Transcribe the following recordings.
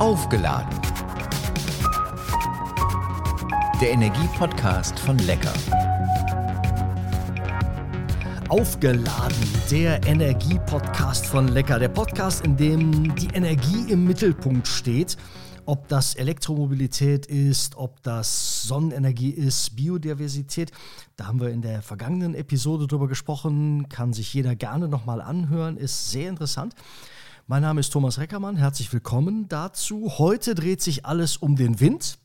Aufgeladen. Der Energiepodcast von Lecker. Aufgeladen, der Energiepodcast von Lecker. Der Podcast, in dem die Energie im Mittelpunkt steht. Ob das Elektromobilität ist, ob das Sonnenenergie ist, Biodiversität. Da haben wir in der vergangenen Episode drüber gesprochen. Kann sich jeder gerne nochmal anhören. Ist sehr interessant. Mein Name ist Thomas Reckermann. Herzlich willkommen dazu. Heute dreht sich alles um den Wind.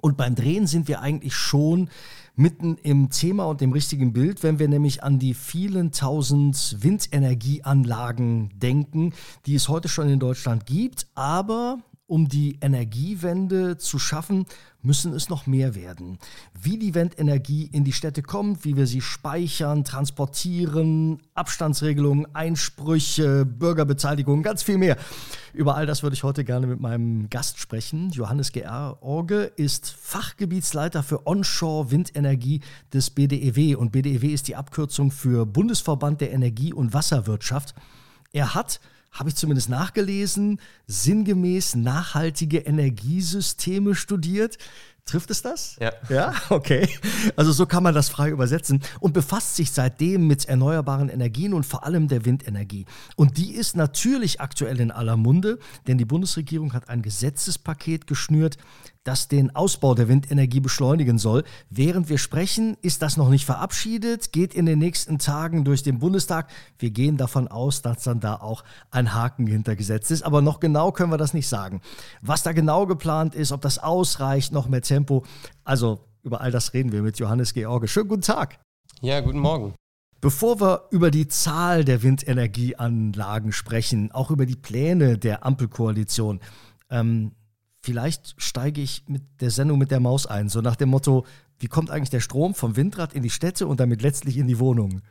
Und beim Drehen sind wir eigentlich schon mitten im Thema und dem richtigen Bild, wenn wir nämlich an die vielen tausend Windenergieanlagen denken, die es heute schon in Deutschland gibt, aber um die Energiewende zu schaffen, müssen es noch mehr werden. Wie die Windenergie in die Städte kommt, wie wir sie speichern, transportieren, Abstandsregelungen, Einsprüche, Bürgerbeteiligung, ganz viel mehr. Über all das würde ich heute gerne mit meinem Gast sprechen. Johannes G.R. Orge ist Fachgebietsleiter für Onshore-Windenergie des BDEW und BDEW ist die Abkürzung für Bundesverband der Energie- und Wasserwirtschaft. Er hat habe ich zumindest nachgelesen, sinngemäß nachhaltige Energiesysteme studiert. Trifft es das? Ja. Ja, okay. Also so kann man das frei übersetzen und befasst sich seitdem mit erneuerbaren Energien und vor allem der Windenergie. Und die ist natürlich aktuell in aller Munde, denn die Bundesregierung hat ein Gesetzespaket geschnürt, das den Ausbau der Windenergie beschleunigen soll. Während wir sprechen, ist das noch nicht verabschiedet, geht in den nächsten Tagen durch den Bundestag. Wir gehen davon aus, dass dann da auch ein Haken hintergesetzt ist. Aber noch genau können wir das nicht sagen. Was da genau geplant ist, ob das ausreicht, noch mehr Tempo. Also über all das reden wir mit Johannes George. Schönen guten Tag. Ja, guten Morgen. Bevor wir über die Zahl der Windenergieanlagen sprechen, auch über die Pläne der Ampelkoalition, ähm, vielleicht steige ich mit der Sendung mit der Maus ein, so nach dem Motto, wie kommt eigentlich der Strom vom Windrad in die Städte und damit letztlich in die Wohnungen?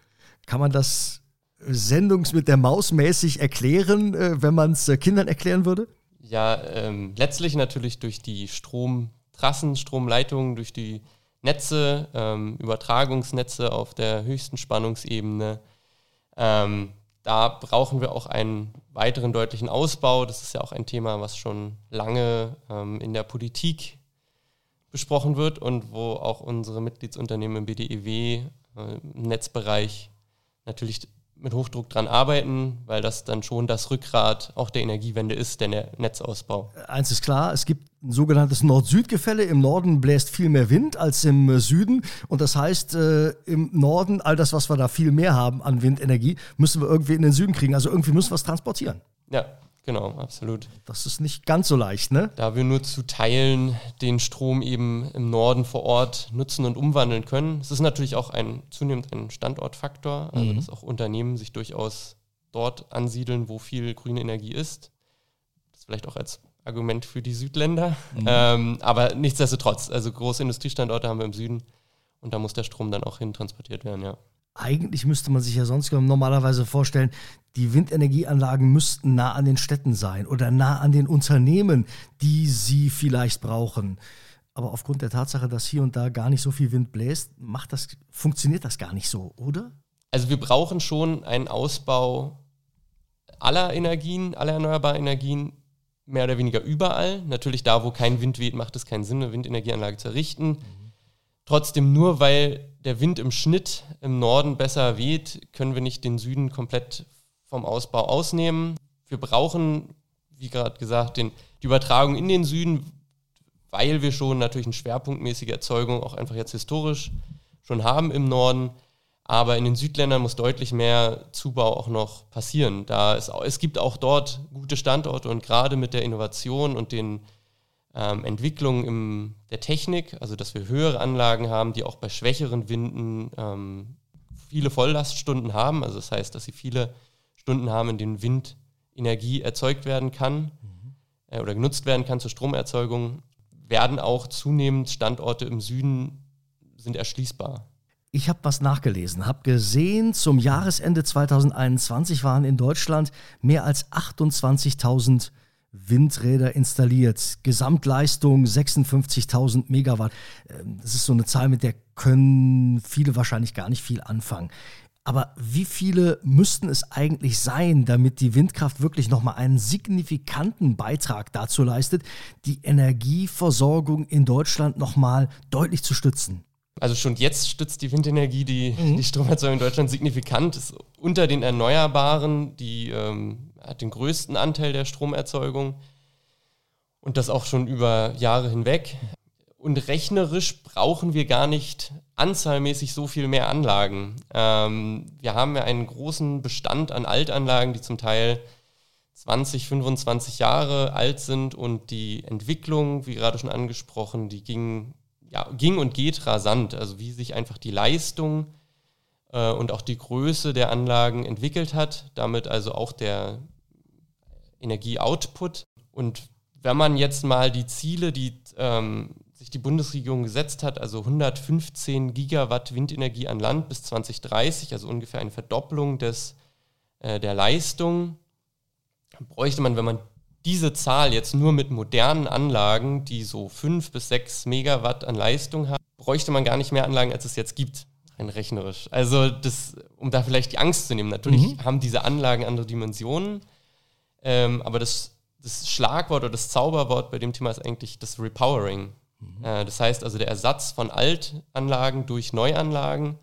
Kann man das sendungs mit der Maus mäßig erklären, äh, wenn man es äh, Kindern erklären würde? Ja, ähm, letztlich natürlich durch die Stromtrassen, Stromleitungen, durch die Netze, ähm, Übertragungsnetze auf der höchsten Spannungsebene. Ähm, da brauchen wir auch einen weiteren deutlichen Ausbau. Das ist ja auch ein Thema, was schon lange ähm, in der Politik besprochen wird und wo auch unsere Mitgliedsunternehmen im BDEW äh, im Netzbereich natürlich mit Hochdruck dran arbeiten, weil das dann schon das Rückgrat auch der Energiewende ist, der Netzausbau. Eins ist klar, es gibt ein sogenanntes Nord-Süd-Gefälle. Im Norden bläst viel mehr Wind als im äh, Süden. Und das heißt, äh, im Norden, all das, was wir da viel mehr haben an Windenergie, müssen wir irgendwie in den Süden kriegen. Also irgendwie müssen wir es transportieren. Ja, Genau, absolut. Das ist nicht ganz so leicht, ne? Da wir nur zu Teilen den Strom eben im Norden vor Ort nutzen und umwandeln können. Es ist natürlich auch ein zunehmend ein Standortfaktor, also mhm. dass auch Unternehmen sich durchaus dort ansiedeln, wo viel grüne Energie ist. Das vielleicht auch als Argument für die Südländer. Mhm. Ähm, aber nichtsdestotrotz, also große Industriestandorte haben wir im Süden und da muss der Strom dann auch hin transportiert werden, ja eigentlich müsste man sich ja sonst normalerweise vorstellen, die Windenergieanlagen müssten nah an den Städten sein oder nah an den Unternehmen, die sie vielleicht brauchen. Aber aufgrund der Tatsache, dass hier und da gar nicht so viel Wind bläst, macht das, funktioniert das gar nicht so, oder? Also wir brauchen schon einen Ausbau aller Energien, aller erneuerbaren Energien, mehr oder weniger überall. Natürlich da, wo kein Wind weht, macht es keinen Sinn, eine Windenergieanlage zu errichten. Mhm. Trotzdem, nur weil der Wind im Schnitt im Norden besser weht, können wir nicht den Süden komplett vom Ausbau ausnehmen. Wir brauchen, wie gerade gesagt, den, die Übertragung in den Süden, weil wir schon natürlich eine schwerpunktmäßige Erzeugung auch einfach jetzt historisch schon haben im Norden. Aber in den Südländern muss deutlich mehr Zubau auch noch passieren. Da es, es gibt auch dort gute Standorte und gerade mit der Innovation und den ähm, Entwicklung in der Technik, also dass wir höhere Anlagen haben, die auch bei schwächeren Winden ähm, viele Volllaststunden haben. Also das heißt, dass sie viele Stunden haben, in denen Windenergie erzeugt werden kann mhm. äh, oder genutzt werden kann zur Stromerzeugung, werden auch zunehmend Standorte im Süden sind erschließbar. Ich habe was nachgelesen, habe gesehen, zum Jahresende 2021 waren in Deutschland mehr als 28.000 Windräder installiert. Gesamtleistung 56.000 Megawatt. Ähm, das ist so eine Zahl, mit der können viele wahrscheinlich gar nicht viel anfangen. Aber wie viele müssten es eigentlich sein, damit die Windkraft wirklich nochmal einen signifikanten Beitrag dazu leistet, die Energieversorgung in Deutschland nochmal deutlich zu stützen? Also schon jetzt stützt die Windenergie die, mhm. die Stromerzeugung in Deutschland signifikant. Ist unter den Erneuerbaren, die ähm, hat den größten Anteil der Stromerzeugung und das auch schon über Jahre hinweg. Und rechnerisch brauchen wir gar nicht anzahlmäßig so viel mehr Anlagen. Ähm, wir haben ja einen großen Bestand an Altanlagen, die zum Teil 20, 25 Jahre alt sind und die Entwicklung, wie gerade schon angesprochen, die ging, ja, ging und geht rasant. Also wie sich einfach die Leistung äh, und auch die Größe der Anlagen entwickelt hat, damit also auch der Energieoutput. Und wenn man jetzt mal die Ziele, die ähm, sich die Bundesregierung gesetzt hat, also 115 Gigawatt Windenergie an Land bis 2030, also ungefähr eine Verdopplung des, äh, der Leistung, bräuchte man, wenn man diese Zahl jetzt nur mit modernen Anlagen, die so 5 bis 6 Megawatt an Leistung haben, bräuchte man gar nicht mehr Anlagen, als es jetzt gibt, rein rechnerisch. Also das, um da vielleicht die Angst zu nehmen. Natürlich mhm. haben diese Anlagen andere Dimensionen, ähm, aber das, das Schlagwort oder das Zauberwort bei dem Thema ist eigentlich das Repowering. Mhm. Äh, das heißt also der Ersatz von Altanlagen durch Neuanlagen.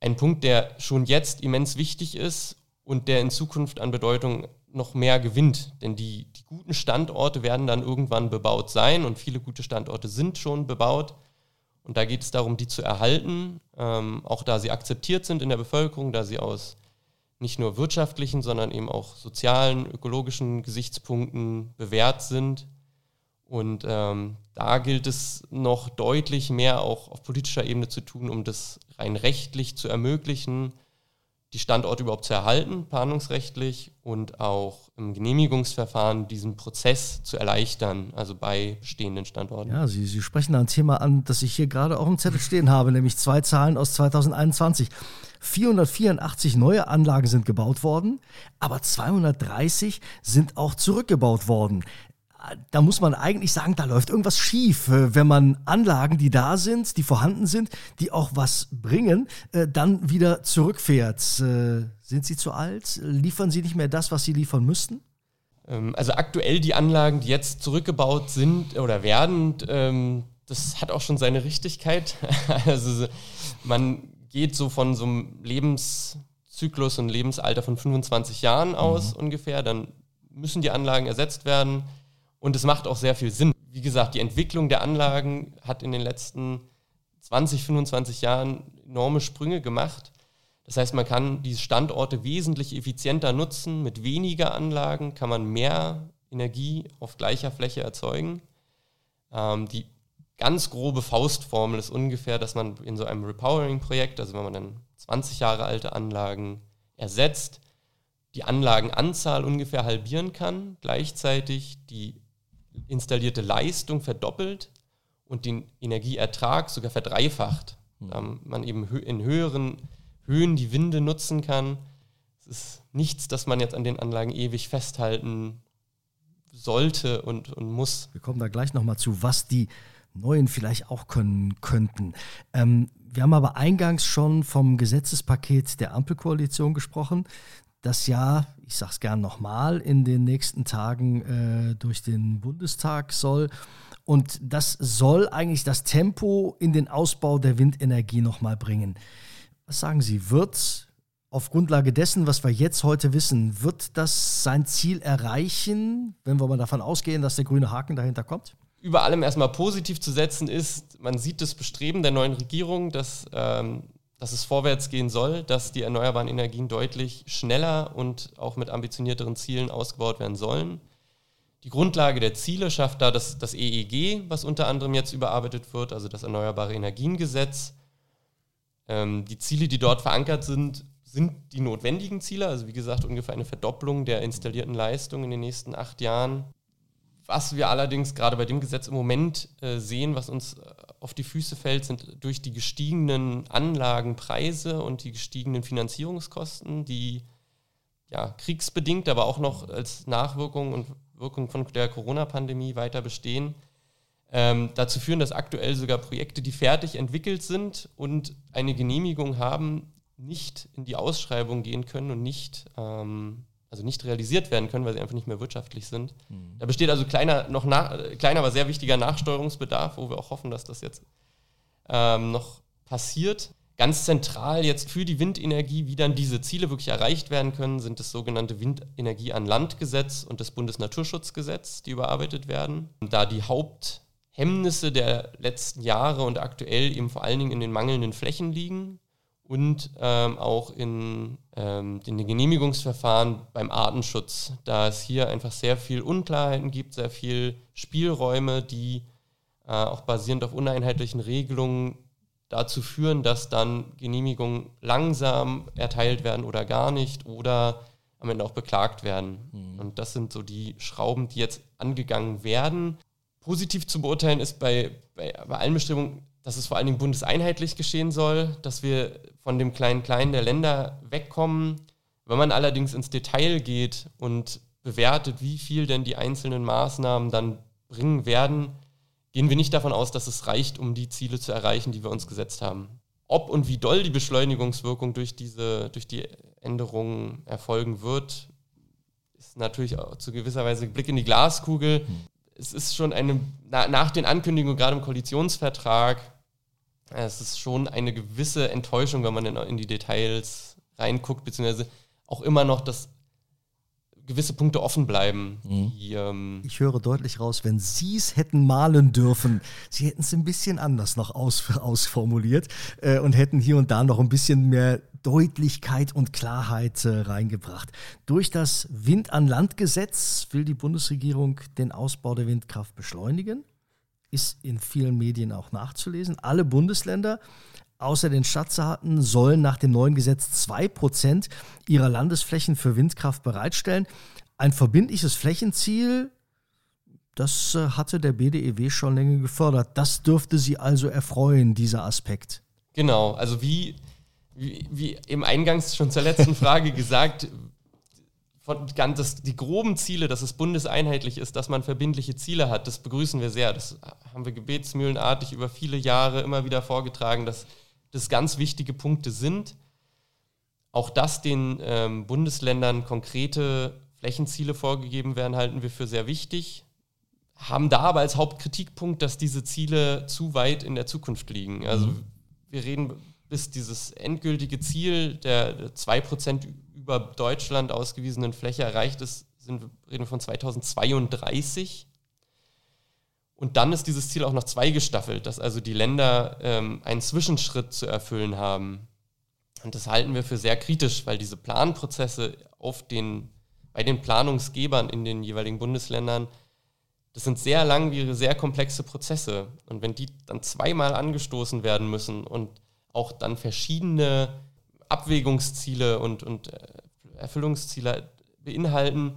Ein Punkt, der schon jetzt immens wichtig ist und der in Zukunft an Bedeutung noch mehr gewinnt. Denn die, die guten Standorte werden dann irgendwann bebaut sein und viele gute Standorte sind schon bebaut. Und da geht es darum, die zu erhalten, ähm, auch da sie akzeptiert sind in der Bevölkerung, da sie aus nicht nur wirtschaftlichen, sondern eben auch sozialen, ökologischen Gesichtspunkten bewährt sind. Und ähm, da gilt es noch deutlich mehr auch auf politischer Ebene zu tun, um das rein rechtlich zu ermöglichen, die Standorte überhaupt zu erhalten, planungsrechtlich und auch im Genehmigungsverfahren diesen Prozess zu erleichtern, also bei bestehenden Standorten. Ja, Sie, Sie sprechen da ein Thema an, das ich hier gerade auf dem Zettel stehen habe, nämlich zwei Zahlen aus 2021. 484 neue Anlagen sind gebaut worden, aber 230 sind auch zurückgebaut worden da muss man eigentlich sagen, da läuft irgendwas schief, äh, wenn man Anlagen, die da sind, die vorhanden sind, die auch was bringen, äh, dann wieder zurückfährt. Äh, sind sie zu alt? Liefern sie nicht mehr das, was sie liefern müssten? Ähm, also aktuell die Anlagen, die jetzt zurückgebaut sind oder werden, ähm, das hat auch schon seine Richtigkeit. Also man geht so von so einem Lebenszyklus und Lebensalter von 25 Jahren aus mhm. ungefähr. Dann müssen die Anlagen ersetzt werden und es macht auch sehr viel Sinn. Wie gesagt, die Entwicklung der Anlagen hat in den letzten 20, 25 Jahren enorme Sprünge gemacht. Das heißt, man kann diese Standorte wesentlich effizienter nutzen. Mit weniger Anlagen kann man mehr Energie auf gleicher Fläche erzeugen. Ähm, die ganz grobe Faustformel ist ungefähr, dass man in so einem Repowering-Projekt, also wenn man dann 20 Jahre alte Anlagen ersetzt, die Anlagenanzahl ungefähr halbieren kann, gleichzeitig die installierte Leistung verdoppelt und den Energieertrag sogar verdreifacht. Mhm. man eben in höheren Höhen die Winde nutzen kann. Es ist nichts, das man jetzt an den Anlagen ewig festhalten sollte und, und muss. Wir kommen da gleich nochmal zu, was die neuen vielleicht auch können könnten. Ähm, wir haben aber eingangs schon vom Gesetzespaket der Ampelkoalition gesprochen das ja, ich sage es gern nochmal, in den nächsten Tagen äh, durch den Bundestag soll. Und das soll eigentlich das Tempo in den Ausbau der Windenergie nochmal bringen. Was sagen Sie, wird auf Grundlage dessen, was wir jetzt heute wissen, wird das sein Ziel erreichen, wenn wir mal davon ausgehen, dass der grüne Haken dahinter kommt? Über allem erstmal positiv zu setzen ist, man sieht das Bestreben der neuen Regierung, dass ähm, dass es vorwärts gehen soll, dass die erneuerbaren Energien deutlich schneller und auch mit ambitionierteren Zielen ausgebaut werden sollen. Die Grundlage der Ziele schafft da das, das EEG, was unter anderem jetzt überarbeitet wird, also das Erneuerbare Energiengesetz. Ähm, die Ziele, die dort verankert sind, sind die notwendigen Ziele, also wie gesagt ungefähr eine Verdopplung der installierten Leistung in den nächsten acht Jahren. Was wir allerdings gerade bei dem Gesetz im Moment äh, sehen, was uns äh, auf die Füße fällt, sind durch die gestiegenen Anlagenpreise und die gestiegenen Finanzierungskosten, die ja, kriegsbedingt, aber auch noch als Nachwirkung und Wirkung von der Corona-Pandemie weiter bestehen, ähm, dazu führen, dass aktuell sogar Projekte, die fertig entwickelt sind und eine Genehmigung haben, nicht in die Ausschreibung gehen können und nicht, ähm, also nicht realisiert werden können, weil sie einfach nicht mehr wirtschaftlich sind. Mhm. Da besteht also kleiner, noch nach, kleiner, aber sehr wichtiger Nachsteuerungsbedarf, wo wir auch hoffen, dass das jetzt ähm, noch passiert. Ganz zentral jetzt für die Windenergie, wie dann diese Ziele wirklich erreicht werden können, sind das sogenannte Windenergie an Land Gesetz und das Bundesnaturschutzgesetz, die überarbeitet werden. Da die Haupthemmnisse der letzten Jahre und aktuell eben vor allen Dingen in den mangelnden Flächen liegen und ähm, auch in, ähm, in den Genehmigungsverfahren beim Artenschutz, da es hier einfach sehr viel Unklarheiten gibt, sehr viel Spielräume, die äh, auch basierend auf uneinheitlichen Regelungen dazu führen, dass dann Genehmigungen langsam erteilt werden oder gar nicht oder am Ende auch beklagt werden. Mhm. Und das sind so die Schrauben, die jetzt angegangen werden. Positiv zu beurteilen ist bei, bei, bei allen Bestimmungen, dass es vor allen Dingen bundeseinheitlich geschehen soll, dass wir von dem kleinen Kleinen der Länder wegkommen. Wenn man allerdings ins Detail geht und bewertet, wie viel denn die einzelnen Maßnahmen dann bringen werden, gehen wir nicht davon aus, dass es reicht, um die Ziele zu erreichen, die wir uns gesetzt haben. Ob und wie doll die Beschleunigungswirkung durch, diese, durch die Änderungen erfolgen wird, ist natürlich auch zu gewisser Weise Blick in die Glaskugel. Es ist schon eine, na, nach den Ankündigungen, gerade im Koalitionsvertrag, es ist schon eine gewisse Enttäuschung, wenn man in die Details reinguckt, beziehungsweise auch immer noch das gewisse Punkte offen bleiben. Mhm. Die, ähm ich höre deutlich raus, wenn Sie es hätten malen dürfen, Sie hätten es ein bisschen anders noch aus, ausformuliert äh, und hätten hier und da noch ein bisschen mehr Deutlichkeit und Klarheit äh, reingebracht. Durch das Wind an Land Gesetz will die Bundesregierung den Ausbau der Windkraft beschleunigen. Ist in vielen Medien auch nachzulesen. Alle Bundesländer Außer den Stadtstaaten sollen nach dem neuen Gesetz 2% ihrer Landesflächen für Windkraft bereitstellen. Ein verbindliches Flächenziel, das äh, hatte der BDEW schon länger gefördert. Das dürfte Sie also erfreuen, dieser Aspekt. Genau, also wie, wie, wie im Eingangs schon zur letzten Frage gesagt, von, das, die groben Ziele, dass es bundeseinheitlich ist, dass man verbindliche Ziele hat, das begrüßen wir sehr. Das haben wir gebetsmühlenartig über viele Jahre immer wieder vorgetragen, dass das ganz wichtige Punkte sind. Auch dass den ähm, Bundesländern konkrete Flächenziele vorgegeben werden, halten wir für sehr wichtig. Haben da aber als Hauptkritikpunkt, dass diese Ziele zu weit in der Zukunft liegen. Also mhm. wir reden, bis dieses endgültige Ziel der 2% über Deutschland ausgewiesenen Fläche erreicht ist, sind, reden wir von 2032. Und dann ist dieses Ziel auch noch zweigestaffelt, dass also die Länder ähm, einen Zwischenschritt zu erfüllen haben. Und das halten wir für sehr kritisch, weil diese Planprozesse auf den, bei den Planungsgebern in den jeweiligen Bundesländern, das sind sehr langwierige, sehr komplexe Prozesse. Und wenn die dann zweimal angestoßen werden müssen und auch dann verschiedene Abwägungsziele und, und äh, Erfüllungsziele beinhalten,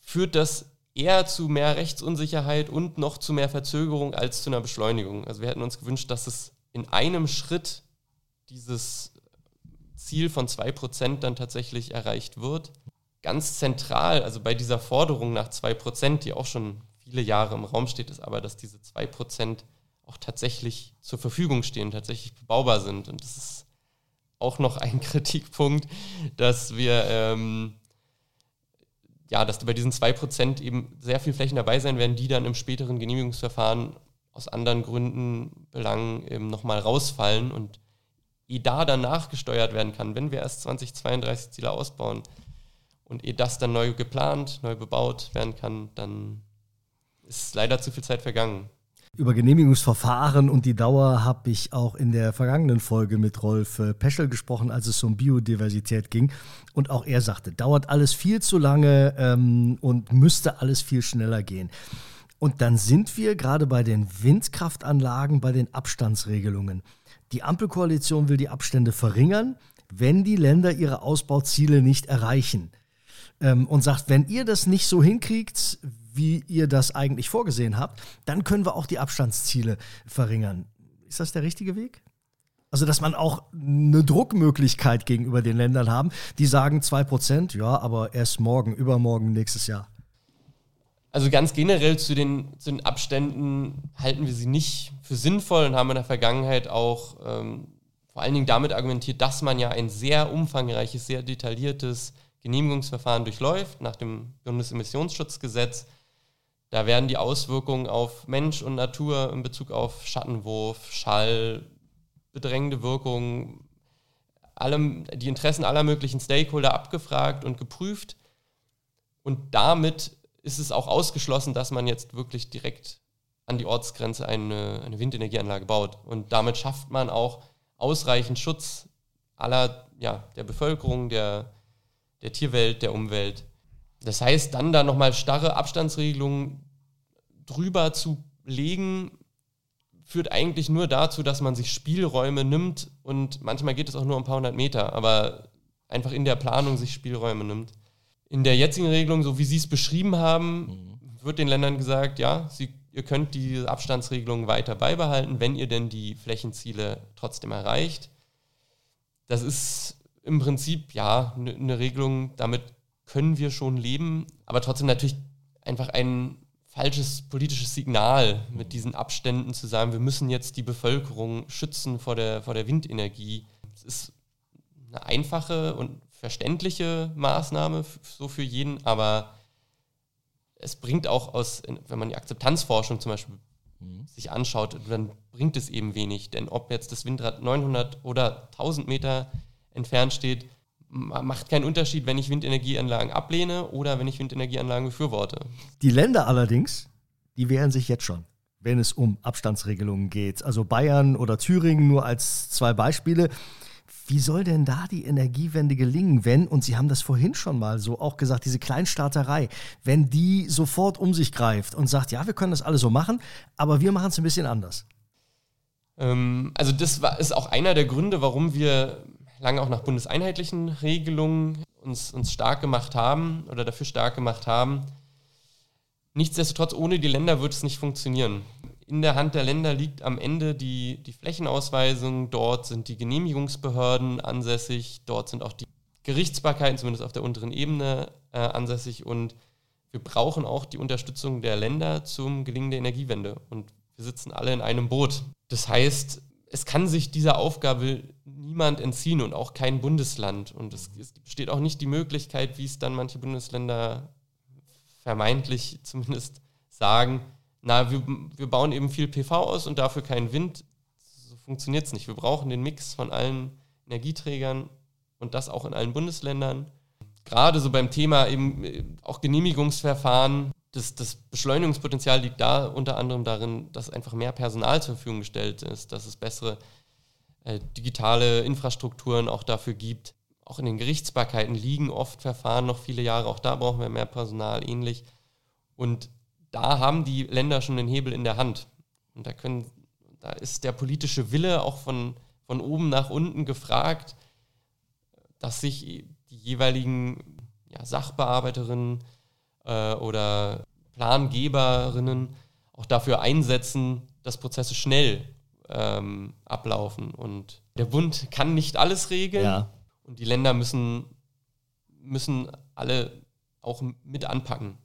führt das eher zu mehr Rechtsunsicherheit und noch zu mehr Verzögerung als zu einer Beschleunigung. Also wir hätten uns gewünscht, dass es in einem Schritt dieses Ziel von 2% dann tatsächlich erreicht wird. Ganz zentral, also bei dieser Forderung nach 2%, die auch schon viele Jahre im Raum steht, ist aber, dass diese 2% auch tatsächlich zur Verfügung stehen, tatsächlich bebaubar sind. Und das ist auch noch ein Kritikpunkt, dass wir ähm, ja, dass bei diesen 2% eben sehr viele Flächen dabei sein werden, die dann im späteren Genehmigungsverfahren aus anderen Gründen, Belangen eben nochmal rausfallen und ehe da dann nachgesteuert werden kann, wenn wir erst 2032 Ziele ausbauen und ehe das dann neu geplant, neu bebaut werden kann, dann ist leider zu viel Zeit vergangen. Über Genehmigungsverfahren und die Dauer habe ich auch in der vergangenen Folge mit Rolf äh, Peschel gesprochen, als es um Biodiversität ging. Und auch er sagte, dauert alles viel zu lange ähm, und müsste alles viel schneller gehen. Und dann sind wir gerade bei den Windkraftanlagen, bei den Abstandsregelungen. Die Ampelkoalition will die Abstände verringern, wenn die Länder ihre Ausbauziele nicht erreichen. Ähm, und sagt, wenn ihr das nicht so hinkriegt, wie ihr das eigentlich vorgesehen habt, dann können wir auch die Abstandsziele verringern. Ist das der richtige Weg? Also, dass man auch eine Druckmöglichkeit gegenüber den Ländern haben, die sagen 2%, ja, aber erst morgen, übermorgen, nächstes Jahr. Also ganz generell zu den, zu den Abständen halten wir sie nicht für sinnvoll und haben in der Vergangenheit auch ähm, vor allen Dingen damit argumentiert, dass man ja ein sehr umfangreiches, sehr detailliertes Genehmigungsverfahren durchläuft nach dem Bundesemissionsschutzgesetz. Da werden die Auswirkungen auf Mensch und Natur in Bezug auf Schattenwurf, Schall, bedrängende Wirkungen, allem, die Interessen aller möglichen Stakeholder abgefragt und geprüft. Und damit ist es auch ausgeschlossen, dass man jetzt wirklich direkt an die Ortsgrenze eine, eine Windenergieanlage baut. Und damit schafft man auch ausreichend Schutz aller, ja, der Bevölkerung, der, der Tierwelt, der Umwelt. Das heißt, dann da nochmal starre Abstandsregelungen drüber zu legen, führt eigentlich nur dazu, dass man sich Spielräume nimmt und manchmal geht es auch nur um ein paar hundert Meter, aber einfach in der Planung sich Spielräume nimmt. In der jetzigen Regelung, so wie Sie es beschrieben haben, mhm. wird den Ländern gesagt, ja, sie, ihr könnt die Abstandsregelung weiter beibehalten, wenn ihr denn die Flächenziele trotzdem erreicht. Das ist im Prinzip ja eine ne Regelung, damit können wir schon leben, aber trotzdem natürlich einfach ein falsches politisches Signal mit diesen Abständen zu sagen, wir müssen jetzt die Bevölkerung schützen vor der, vor der Windenergie. Es ist eine einfache und verständliche Maßnahme so für jeden, aber es bringt auch aus, wenn man die Akzeptanzforschung zum Beispiel mhm. sich anschaut, dann bringt es eben wenig. Denn ob jetzt das Windrad 900 oder 1000 Meter entfernt steht, macht keinen Unterschied, wenn ich Windenergieanlagen ablehne oder wenn ich Windenergieanlagen befürworte. Die Länder allerdings, die wehren sich jetzt schon, wenn es um Abstandsregelungen geht. Also Bayern oder Thüringen nur als zwei Beispiele. Wie soll denn da die Energiewende gelingen, wenn, und Sie haben das vorhin schon mal so auch gesagt, diese Kleinstaaterei, wenn die sofort um sich greift und sagt, ja, wir können das alle so machen, aber wir machen es ein bisschen anders? Ähm, also das war, ist auch einer der Gründe, warum wir lange auch nach bundeseinheitlichen Regelungen uns, uns stark gemacht haben oder dafür stark gemacht haben. Nichtsdestotrotz, ohne die Länder wird es nicht funktionieren. In der Hand der Länder liegt am Ende die, die Flächenausweisung, dort sind die Genehmigungsbehörden ansässig, dort sind auch die Gerichtsbarkeiten, zumindest auf der unteren Ebene, äh, ansässig und wir brauchen auch die Unterstützung der Länder zum Gelingen der Energiewende und wir sitzen alle in einem Boot. Das heißt, es kann sich dieser Aufgabe niemand entziehen und auch kein Bundesland. Und es, es besteht auch nicht die Möglichkeit, wie es dann manche Bundesländer vermeintlich zumindest sagen, na, wir, wir bauen eben viel PV aus und dafür keinen Wind. So funktioniert es nicht. Wir brauchen den Mix von allen Energieträgern und das auch in allen Bundesländern. Gerade so beim Thema eben äh, auch Genehmigungsverfahren, das, das Beschleunigungspotenzial liegt da unter anderem darin, dass einfach mehr Personal zur Verfügung gestellt ist, dass es bessere äh, digitale Infrastrukturen auch dafür gibt. Auch in den Gerichtsbarkeiten liegen oft Verfahren noch viele Jahre, auch da brauchen wir mehr Personal, ähnlich. Und da haben die Länder schon den Hebel in der Hand. Und da, können, da ist der politische Wille auch von, von oben nach unten gefragt, dass sich die jeweiligen ja, Sachbearbeiterinnen äh, oder Plangeberinnen auch dafür einsetzen, dass Prozesse schnell ähm, ablaufen. Und der Bund kann nicht alles regeln ja. und die Länder müssen, müssen alle auch mit anpacken.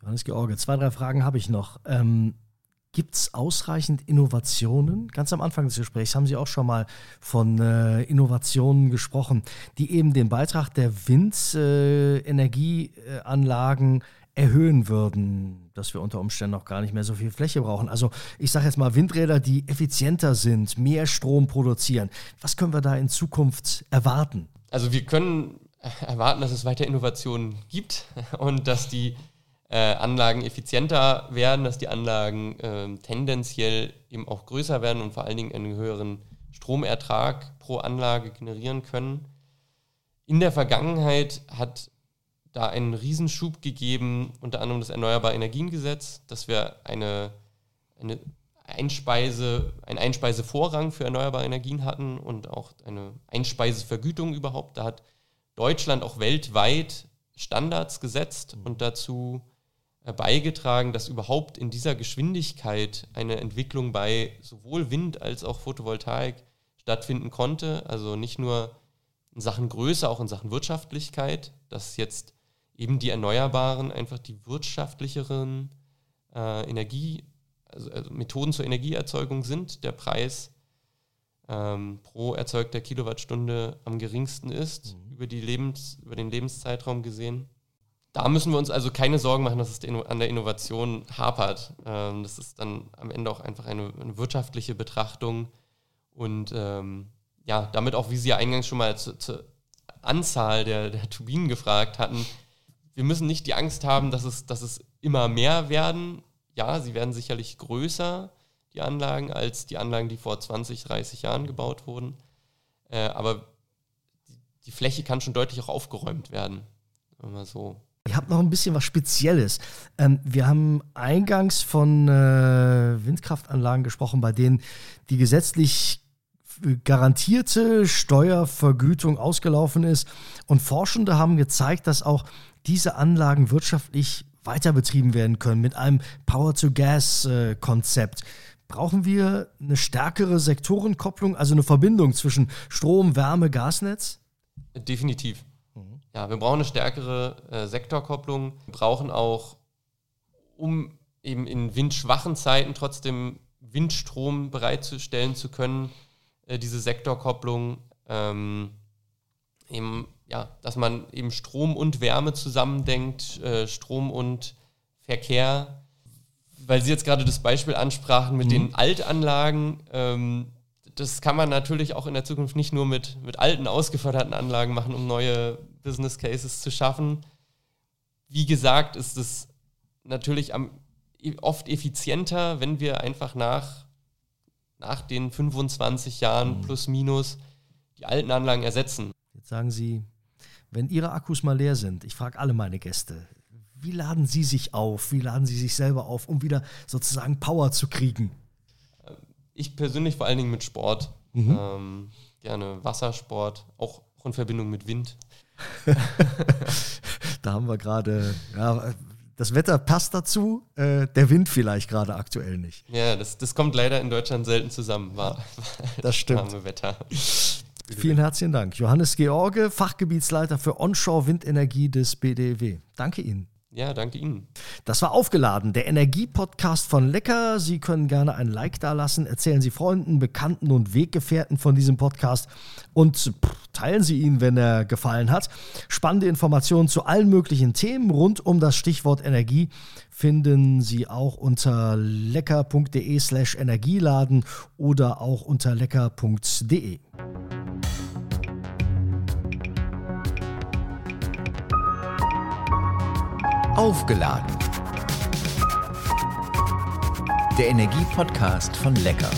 Johannes George, zwei, drei Fragen habe ich noch. Ähm, Gibt es ausreichend Innovationen? Ganz am Anfang des Gesprächs haben Sie auch schon mal von äh, Innovationen gesprochen, die eben den Beitrag der Windenergieanlagen äh, erhöhen würden, dass wir unter Umständen auch gar nicht mehr so viel Fläche brauchen. Also ich sage jetzt mal Windräder, die effizienter sind, mehr Strom produzieren. Was können wir da in Zukunft erwarten? Also wir können erwarten, dass es weiter Innovationen gibt und dass die äh, Anlagen effizienter werden, dass die Anlagen äh, tendenziell eben auch größer werden und vor allen Dingen einen höheren Stromertrag pro Anlage generieren können. In der Vergangenheit hat da einen Riesenschub gegeben, unter anderem das Erneuerbare Energiengesetz, dass wir eine, eine Einspeise, einen Einspeisevorrang für erneuerbare Energien hatten und auch eine Einspeisevergütung überhaupt. Da hat Deutschland auch weltweit Standards gesetzt und dazu beigetragen, dass überhaupt in dieser Geschwindigkeit eine Entwicklung bei sowohl Wind als auch Photovoltaik stattfinden konnte. Also nicht nur in Sachen Größe, auch in Sachen Wirtschaftlichkeit, dass jetzt eben die Erneuerbaren einfach die wirtschaftlicheren äh, Energie, also, also, Methoden zur Energieerzeugung sind. Der Preis äh, ähm, pro erzeugter Kilowattstunde am geringsten ist, mhm. über, die Lebens-, über den Lebenszeitraum gesehen. Da müssen wir uns also keine Sorgen machen, dass es an der Innovation hapert. Ähm, das ist dann am Ende auch einfach eine, eine wirtschaftliche Betrachtung und ähm, ja, damit auch, wie Sie ja eingangs schon mal zur, zur Anzahl der, der Turbinen gefragt hatten, wir müssen nicht die Angst haben, dass es, dass es immer mehr werden. Ja, sie werden sicherlich größer, die Anlagen, als die Anlagen, die vor 20, 30 Jahren gebaut wurden. Äh, aber die, die, Fläche kann schon deutlich auch aufgeräumt werden. Immer so. Ich habe noch ein bisschen was Spezielles. Ähm, wir haben eingangs von äh, Windkraftanlagen gesprochen, bei denen die gesetzlich garantierte Steuervergütung ausgelaufen ist. Und Forschende haben gezeigt, dass auch diese Anlagen wirtschaftlich weiter betrieben werden können mit einem Power-to-Gas-Konzept. Brauchen wir eine stärkere Sektorenkopplung, also eine Verbindung zwischen Strom, Wärme, Gasnetz? Definitiv. Ja, wir brauchen eine stärkere äh, Sektorkopplung. Wir brauchen auch, um eben in windschwachen Zeiten trotzdem Windstrom bereitzustellen zu können, äh, diese Sektorkopplung. Ähm, eben ja, dass man eben Strom und Wärme zusammendenkt, äh, Strom und Verkehr. Weil Sie jetzt gerade das Beispiel ansprachen mit mhm. den Altanlagen, ähm, das kann man natürlich auch in der Zukunft nicht nur mit, mit alten, ausgeförderten Anlagen machen, um neue Business Cases zu schaffen. Wie gesagt, ist es natürlich am, oft effizienter, wenn wir einfach nach, nach den 25 Jahren mhm. plus minus die alten Anlagen ersetzen. Jetzt sagen Sie, wenn Ihre Akkus mal leer sind, ich frage alle meine Gäste, wie laden Sie sich auf? Wie laden Sie sich selber auf, um wieder sozusagen Power zu kriegen? Ich persönlich vor allen Dingen mit Sport. Mhm. Ähm, gerne Wassersport, auch, auch in Verbindung mit Wind. da haben wir gerade, ja, das Wetter passt dazu, äh, der Wind vielleicht gerade aktuell nicht. Ja, das, das kommt leider in Deutschland selten zusammen. War, das stimmt. Wetter. Vielen herzlichen Dank. Johannes George, Fachgebietsleiter für Onshore-Windenergie des BDW. Danke Ihnen. Ja, danke Ihnen. Das war aufgeladen, der Energie-Podcast von Lecker. Sie können gerne ein Like da lassen. Erzählen Sie Freunden, Bekannten und Weggefährten von diesem Podcast und teilen Sie ihn, wenn er gefallen hat. Spannende Informationen zu allen möglichen Themen rund um das Stichwort Energie finden Sie auch unter lecker.de/slash Energieladen oder auch unter lecker.de. Aufgeladen. Der Energie-Podcast von Lecker.